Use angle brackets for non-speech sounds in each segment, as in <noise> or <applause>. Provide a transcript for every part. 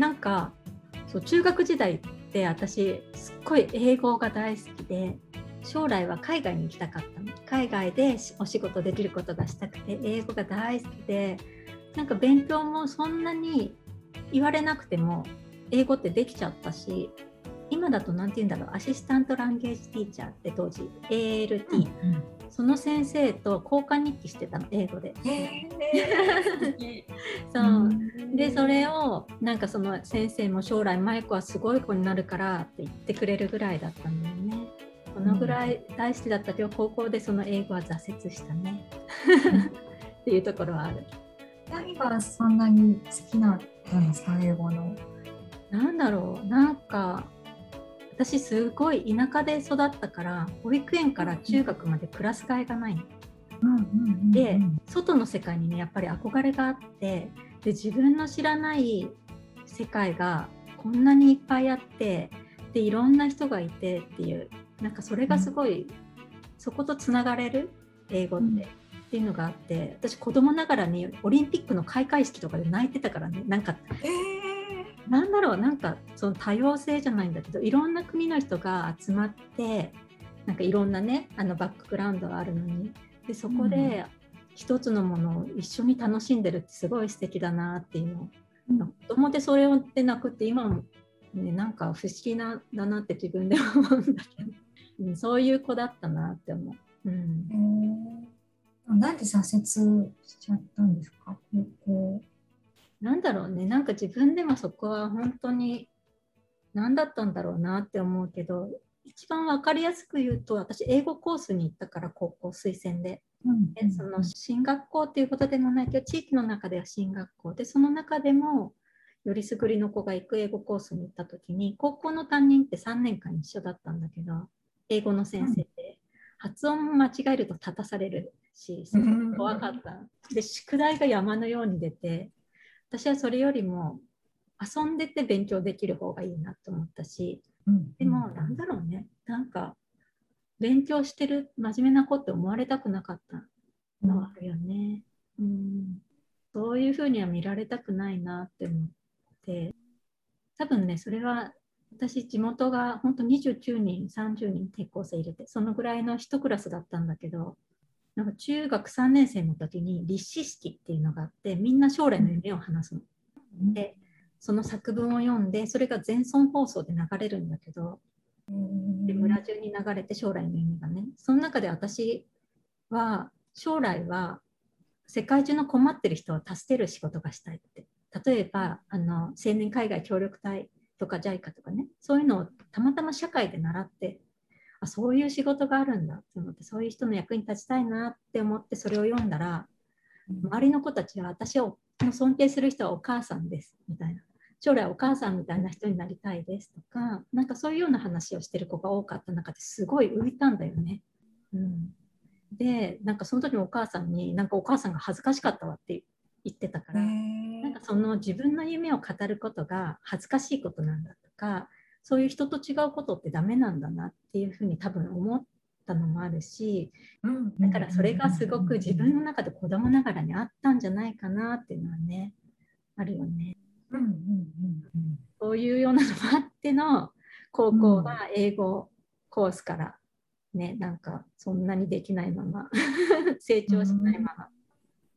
なんかそう中学時代って私すっごい英語が大好きで将来は海外に行きたかったの。海外でお仕事できることがしたくて英語が大好きでなんか勉強もそんなに言われなくても英語ってできちゃったし今だと何て言うんだろうアシスタントランゲージティーチャーって当時 ALT、うんうん、その先生と交換日記してたの英語で。<laughs> そうでそれをなんかその先生も将来舞子はすごい子になるからって言ってくれるぐらいだったんだよね。このぐらい大好きだったけど高校でその英語は挫折したね。っていうところはある。何がそんなに好きなんですか英語の？なんだろうなんか私すごい田舎で育ったから保育園から中学までクラス替えがないの。で外の世界にねやっぱり憧れがあってで自分の知らない世界がこんなにいっぱいあってでいろんな人がいてっていうなんかそれがすごい、うん、そことつながれる英語って、うん、っていうのがあって私子供ながらにオリンピックの開会式とかで泣いてたからねなんか、えーなんだろうなんかその多様性じゃないんだけどいろんな国の人が集まってなんかいろんなねあのバックグラウンドがあるのに。でそこで一つのものを一緒に楽しんでるってすごい素敵だなっていうの、うん、子供でそれをでなくって今も、ね、なんか不思議なだなって自分で思うんだけど、<laughs> うん、そういう子だったなって思う。うん、なんで挫折しちゃったんですか？高校なんだろうね。なんか自分でもそこは本当に何だったんだろうなって思うけど一番分かりやすく言うと私英語コースに行ったから高校推薦で,、うん、その進学校っていうことでもないけど地域の中では進学校。でその中でもよりすぐりの子が行く英語コースに行った時に高校の担任って3年間一緒だったんだけど英語の先生で、うん、発音間違えると立たされるしすごく怖かった。で宿題が山のように出て私はそれよりも遊んでて勉強できる方がいいなと思ったし、うん、でもなんだろうね。なんか勉強してる真面目な子って思われたくなかったのはあるよね、うん、そういうふうには見られたくないなって思って。多分ねそれは私地元が本当29人30人転校生入れてそのぐらいの1クラスだったんだけどなんか中学3年生の時に立志式っていうのがあってみんな将来の夢を話すの。でその作文を読んでそれが全村放送で流れるんだけどで村中に流れて将来の夢がね。その中で私は将来は世界中の困ってる人を助ける仕事がしたいって。例えばあの青年海外協力隊とか JICA とかね。そういうのをたまたま社会で習ってあそういう仕事があるんだ。って思ってそういう人の役に立ちたいなって思ってそれを読んだら周りの子たちは私を尊敬する人はお母さんですみたいな。将来お母さんみたいな人になりたいですとかなんかそういうような話をしてる子が多かった。中ですごい浮いたんだよね。うん、でなんかその時のお母さんになんかお母さんが恥ずかしかったわって言ってたからなんかその自分の夢を語ることが恥ずかしいことなんだとかそういう人と違うことってダメなんだなっていうふうに多分思ったのもあるし、だからそれがすごく自分の中で子供ながらにあったんじゃないかなっていうのはねあるよね。そういうようなのもあっての高校は英語コースからねなんかそんなにできないまま <laughs> 成長しないまま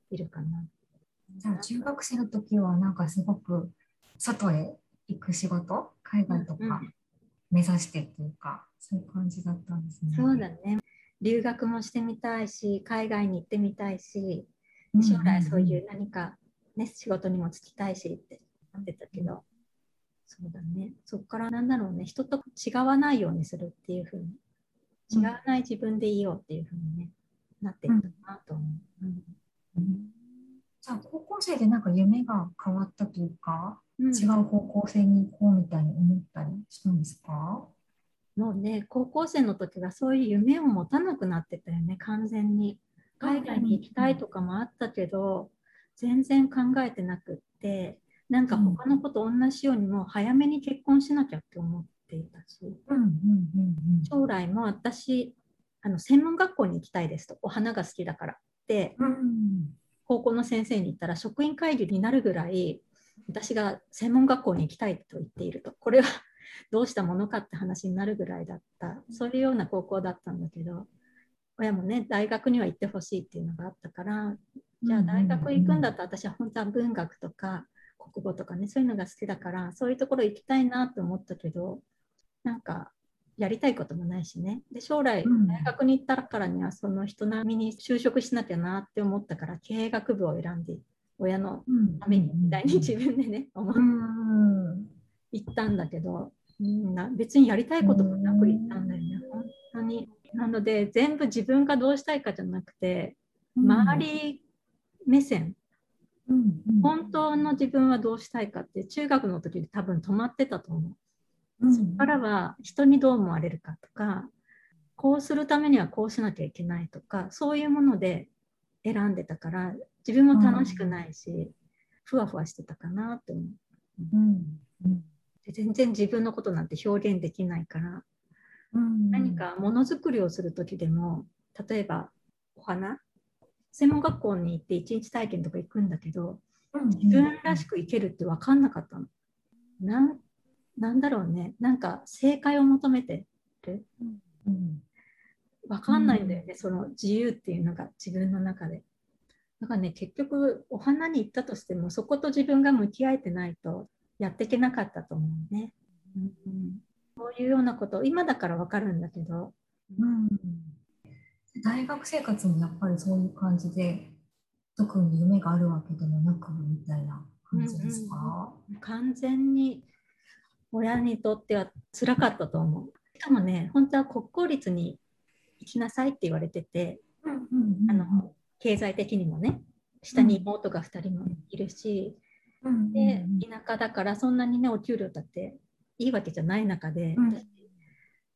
いるかな。じゃあ中学生の時はなんかすごく外へ行く仕事？海外とか目指してっていうか、そういう感じだったんですね。そうだね。留学もしてみたいし海外に行ってみたいし将来そういう何か、ね、仕事にも就きたいしってなってたけど、そうだね。そこからなんだろうね。人と違わないようにするっていうふうに違わない自分でいようっていうふうにね、なっていったなと思う。うん。うんじゃあ高校生でなんか夢が変わったというか、うん、違う方向性に行こうみたいに思ったりしたんですか？もうね高校生の時はそういう夢を持たなくなってたよね完全に。海外に行きたいとかもあったけど、全然考えてなくってなんか他の子と同じようにも早めに結婚しなきゃって思っていたし、将来も私あの専門学校に行きたいですとお花が好きだからって、高校の先生に言ったら職員会議になるぐらい私が専門学校に行きたいと言っていると。これは <laughs> どうしたものかって話になるぐらいだった。そういうような高校だったんだけど親もね大学には行ってほしいっていうのがあったからじゃあ大学行くんだったら私は本当は文学とか国語とかねそういうのが好きだからそういうところ行きたいなと思ったけどなんかやりたいこともないしね。で将来大学に行ったからにはその人並みに就職しなきゃなって思ったから経営学部を選んで親のためにみたいに自分でね思って行ったんだけど、うん、別にやりたいこともなく行ったんだよね。本当に。なので全部自分がどうしたいかじゃなくて周り目線、うんうん、本当の自分はどうしたいかって中学の時で多分止まってたと思う。うん、そこからは人にどう思われるかとかこうするためにはこうしなきゃいけないとかそういうもので選んでたから自分も楽しくないし、うん、ふわふわしてたかなって思う、うんうん、で全然自分のことなんて表現できないから、うん、何かものづくりをする時でも例えばお花？専門学校に行って一日体験とか行くんだけど、自分らしく生けるって分かんなかったの。ななんだろうね。なんか正解を求めてる、うん、分かんないんだよね、うん、その自由っていうのが自分の中で。だからね結局お花に行ったとしてもそこと自分が向き合えてないとやっていけなかったと思うね。うん、こういうようなこと今だから分かるんだけど。うん。大学生活もやっぱりそういう感じで特に夢があるわけでもなくみたいな感じですか、うんうん、完全に親にとっては辛かったと思う。しかもね本当は国公立に行きなさいって言われてて、うんうんうん、あの経済的にもね下に妹が2人もいるし、うん、で田舎だからそんなにねお給料だっていいわけじゃない中で、うん、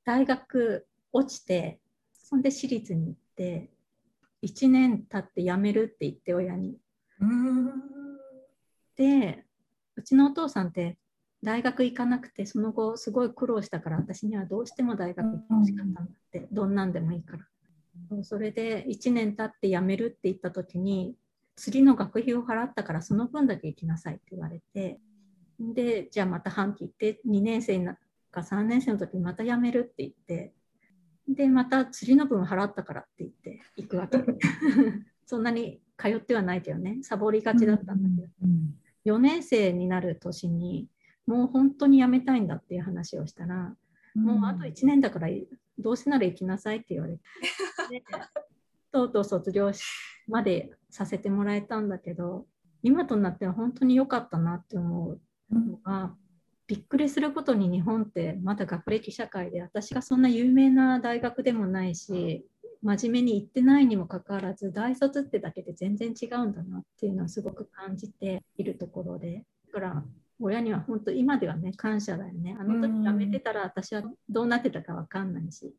大学落ちてそんで私立に行って1年経って辞めるって言って親に。でうちのお父さんって大学行かなくてその後すごい苦労したから私にはどうしても大学行ってほしかったんだってどんなんでもいいから。それで1年経って辞めるって言った時に次の学費を払ったからその分だけ行きなさいって言われてでじゃあまた半期行って2年生か3年生の時にまた辞めるって言ってでまた釣りの分払ったからって言って行くわけ。<laughs> そんなに通ってはないけどねサボりがちだったんだけど、うん、4年生になる年にもう本当に辞めたいんだっていう話をしたら、うん、もうあと1年だからどうせなら行きなさいって言われてとうとう卒業までさせてもらえたんだけど今となっては本当に良かったなって思うのが、びっくりすることに日本ってまだ学歴社会で私がそんな有名な大学でもないし真面目に行ってないにもかかわらず大卒ってだけで全然違うんだなっていうのはすごく感じているところでだから親には本当今ではね感謝だよね。あの時辞めてたら私はどうなってたか分かんないし。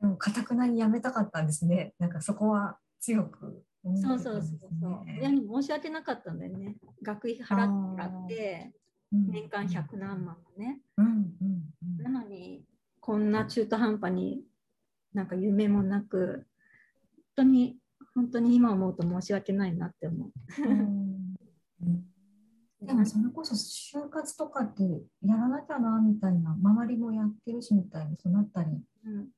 でもかたくなに辞めたかったんですね。なんかそこは強くそうそうそうそう。親に申し訳なかったんだよね。学費払ってもらって、年間100何万もね。なのに、こんな中途半端になんか夢もなく、本当に、本当に今思うと申し訳ないなって思う。でもそれこそ就活とかってやらなきゃなみたいな周りもやってるしみたいにそうなったり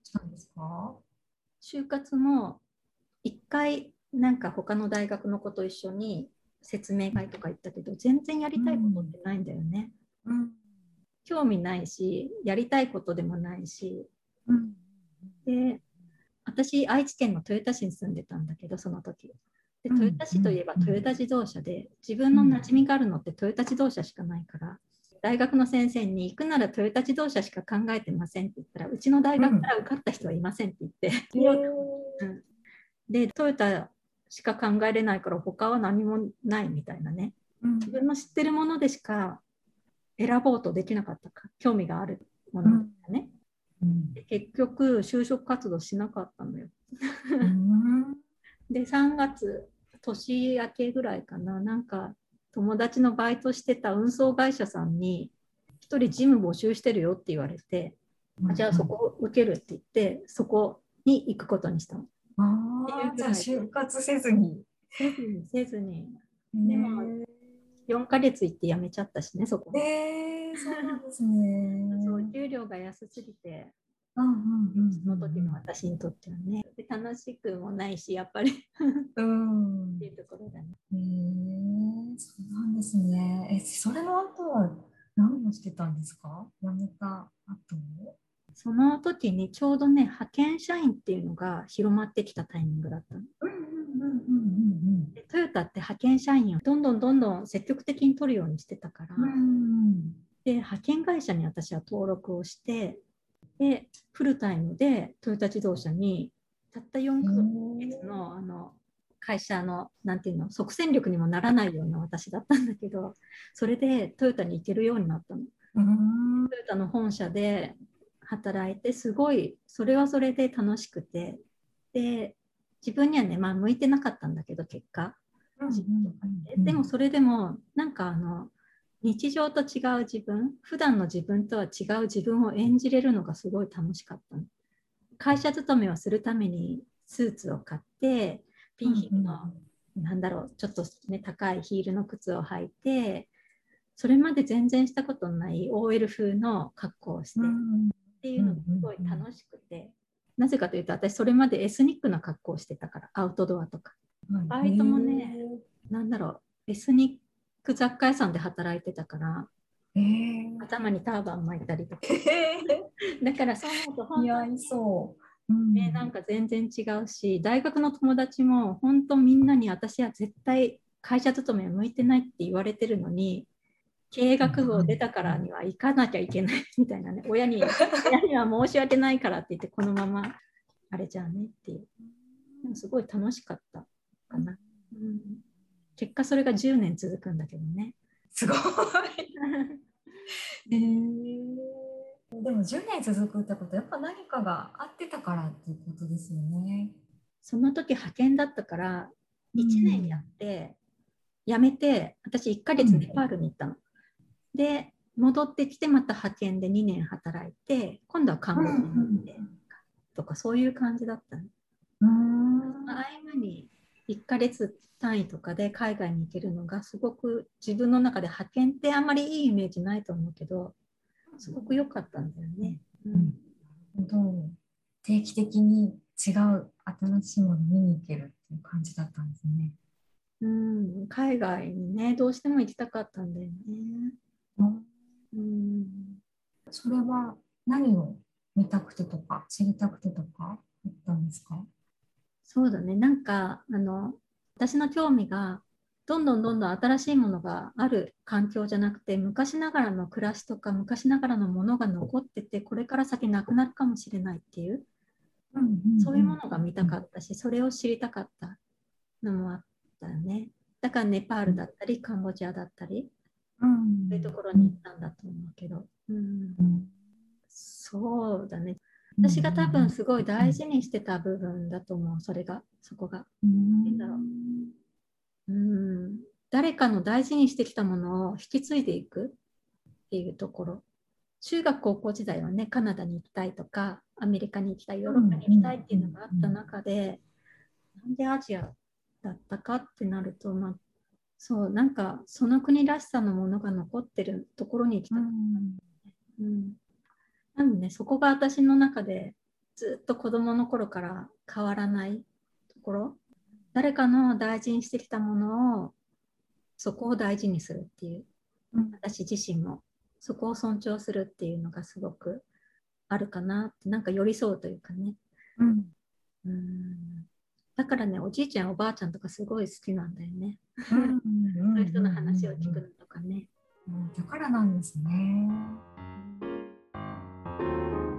したんですか、うん、就活も一回なんか他の大学の子と一緒に説明会とか行ったけど全然やりたいことってないんだよね。うん、興味ないしやりたいことでもないし、私愛知県の豊田市に住んでたんだけどその時。で豊田市といえばトヨタ自動車で自分の馴染みがあるのってトヨタ自動車しかないから大学の先生に行くならトヨタ自動車しか考えてませんって言ったらうちの大学から受かった人はいませんって言って、うん、<laughs> でトヨタしか考えれないから他は何もないみたいなね、うん、自分の知ってるものでしか選ぼうとできなかったか興味があるもの結局就職活動しなかったのよ、うん、で3月年明けぐらいかな。なんか友達のバイトしてた運送会社さんに1人事務募集してるよって言われて、じゃあそこ受けるって言ってそこに行くことにしたの。ああ、じゃあ就活せずに。せずにせずに。でも4ヶ月行って辞めちゃったしねそこ。えー、そうなんですね。<laughs> そう給料が安すぎて。うんうんうんその時の私にとってはねで楽しくもないしやっぱり。うん。っていうところだね。へえそうなんですね。え、それの後は何をしてたんですか？辞めた後その時にちょうどね派遣社員っていうのが広まってきたタイミングだったの。うんうんうんうんでトヨタって派遣社員をどんどんどんどん積極的に取るようにしてたから、うんうん。で派遣会社に私は登録をしてでフルタイムでトヨタ自動車にたった4ヶ月のあの会社のなんていうの即戦力にもならないような私だったんだけどそれでトヨタに行けるようになったの。うん。トヨタの本社で働いてすごいそれはそれで楽しくてで自分にはねまあ向いてなかったんだけど結果。でもそれでもなんかあの日常と違う自分普段の自分とは違う自分を演じれるのがすごい楽しかったの。会社勤めをするためにスーツを買ってピンヒールの、なんだろうちょっとね高いヒールの靴を履いてそれまで全然したことのない OL 風の格好をして、っていうのがすごい楽しくて、なぜかというと私それまでエスニックな格好をしてたからアウトドアとか。バイトもねなんだろうエスニック雑貨屋さんで働いてたからへえ頭にターバン巻いたりとか。へだからそう思うとえ本当にそう。うん。ね、なんか全然違うし大学の友達も本当みんなに私は絶対会社勤めは向いてないって言われてるのに経営学部を出たからには行かなきゃいけないみたいなね。親に親には申し訳ないからって言ってこのままあれじゃあねっていう。でもすごい楽しかったかな、うん、結果それが10年続くんだけどねすごい。へ <laughs> えでも10年続くってことはやっぱ何かがあってたからっていうことですよね。その時派遣だったから1年やって、辞めて私1ヶ月ネパールに行ったの。で戻ってきてまた派遣で2年働いて今度はカンボジアに行ってとかそういう感じだったの。うん合間に1ヶ月単位とかで海外に行けるのがすごく自分の中で派遣ってあんまりいいイメージないと思うけどすごく良かったんだよね。うんどう定期的に違う新しいもの見に行けるっていう感じだったんですね。うん、海外にねどうしても行きたかったんだよね。うんそれは何を見たくてとか知りたくてとかあったんですか？そうだね。なんかあの私の興味がどんどんどんどん新しいものがある環境じゃなくて昔ながらの暮らしとか昔ながらのものが残っててこれから先なくなるかもしれないっていうそういうものが見たかったしそれを知りたかったのもあったよね。だからネパールだったりカンボジアだったりうん。そういうところに行ったんだと思うけど、うん、そうだね私が多分すごい大事にしてた部分だと思うそれがそこが。うん。だろううん。誰かの大事にしてきたものを引き継いでいくっていうところ。中学高校時代はねカナダに行きたいとかアメリカに行きたいヨーロッパに行きたいっていうのがあった中で、なんでアジアだったかってなると、まあ、そうなんかその国らしさのものが残ってるところに行きたかった、うん、なんでねそこが私の中でずっと子供の頃から変わらないところ。誰かの大事にしてきたものをそこを大事にするっていう。うん私自身もそこを尊重するっていうのがすごくあるかなってなんか寄り添うというかね。うん。うん。だからねおじいちゃんおばあちゃんとかすごい好きなんだよね。うん。そういう人の話を聞くのとかね。うん。だからなんですね。thank you